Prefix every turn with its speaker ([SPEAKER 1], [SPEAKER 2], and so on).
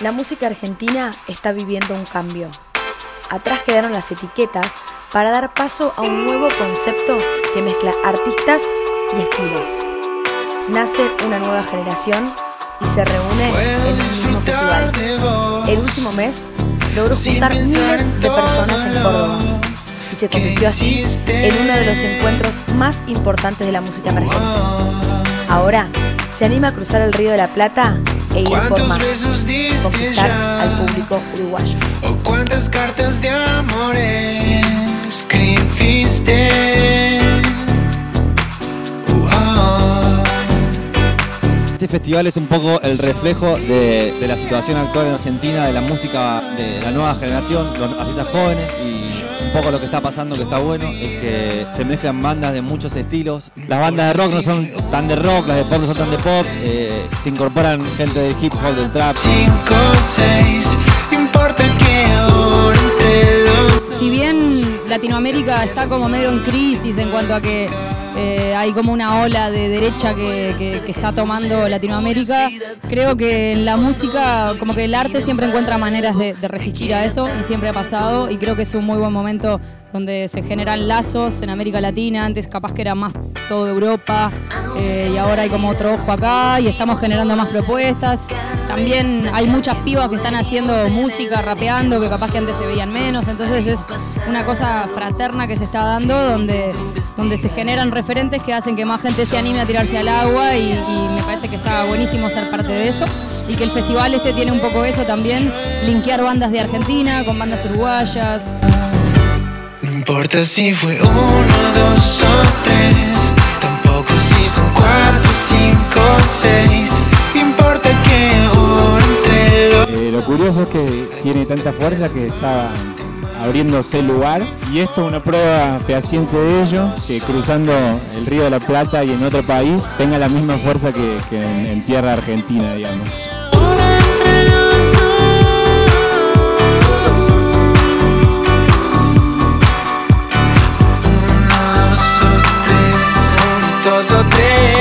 [SPEAKER 1] La música argentina está viviendo un cambio. Atrás quedaron las etiquetas para dar paso a un nuevo concepto que mezcla artistas y estilos. Nace una nueva generación y se reúne en un mismo festival. El último mes logró juntar miles de personas en Córdoba y se convirtió así en uno de los encuentros más importantes de la música emergente. Ahora se anima a cruzar el Río de la Plata e ir por más, conquistar al público uruguayo.
[SPEAKER 2] O cuántas cartas de amor
[SPEAKER 3] festival es un poco el reflejo de, de la situación actual en Argentina, de la música de la nueva generación, los artistas jóvenes y un poco lo que está pasando que está bueno es que se mezclan bandas de muchos estilos. Las bandas de rock no son tan de rock, las de pop no son tan de pop, eh, se incorporan gente del hip hop, del trap.
[SPEAKER 2] cinco, seis, no importa que ahora entre los
[SPEAKER 4] si bien Latinoamérica está como medio en crisis en cuanto a que eh, hay como una ola de derecha que, está tomando Latinoamérica, creo que en la música, como que el arte siempre encuentra maneras de resistir a eso y siempre ha pasado y creo que es un muy buen momento donde se generan lazos en América Latina, antes capaz que era más todo Europa eh, y ahora hay como otro ojo acá y estamos generando más propuestas. También hay muchas pibas que están haciendo música, rapeando, que capaz que antes se veían menos, entonces es una cosa fraterna que se está dando donde, donde se generan referentes que hacen que más gente se anime a tirarse al agua y, y me parece que está buenísimo ser parte de eso. Y que el festival este tiene un poco eso también, linkear bandas de Argentina con bandas uruguayas,
[SPEAKER 2] importa si fue uno, dos o tres. Tampoco si son cuatro, cinco, seis. Importa que entre los
[SPEAKER 5] Eh, lo curioso es que tiene tanta fuerza que está abriéndose lugar y esto es una prueba fehaciente de ello, que cruzando el río de la Plata y en otro país tenga la misma fuerza que, que en- en tierra argentina, digamos. sou três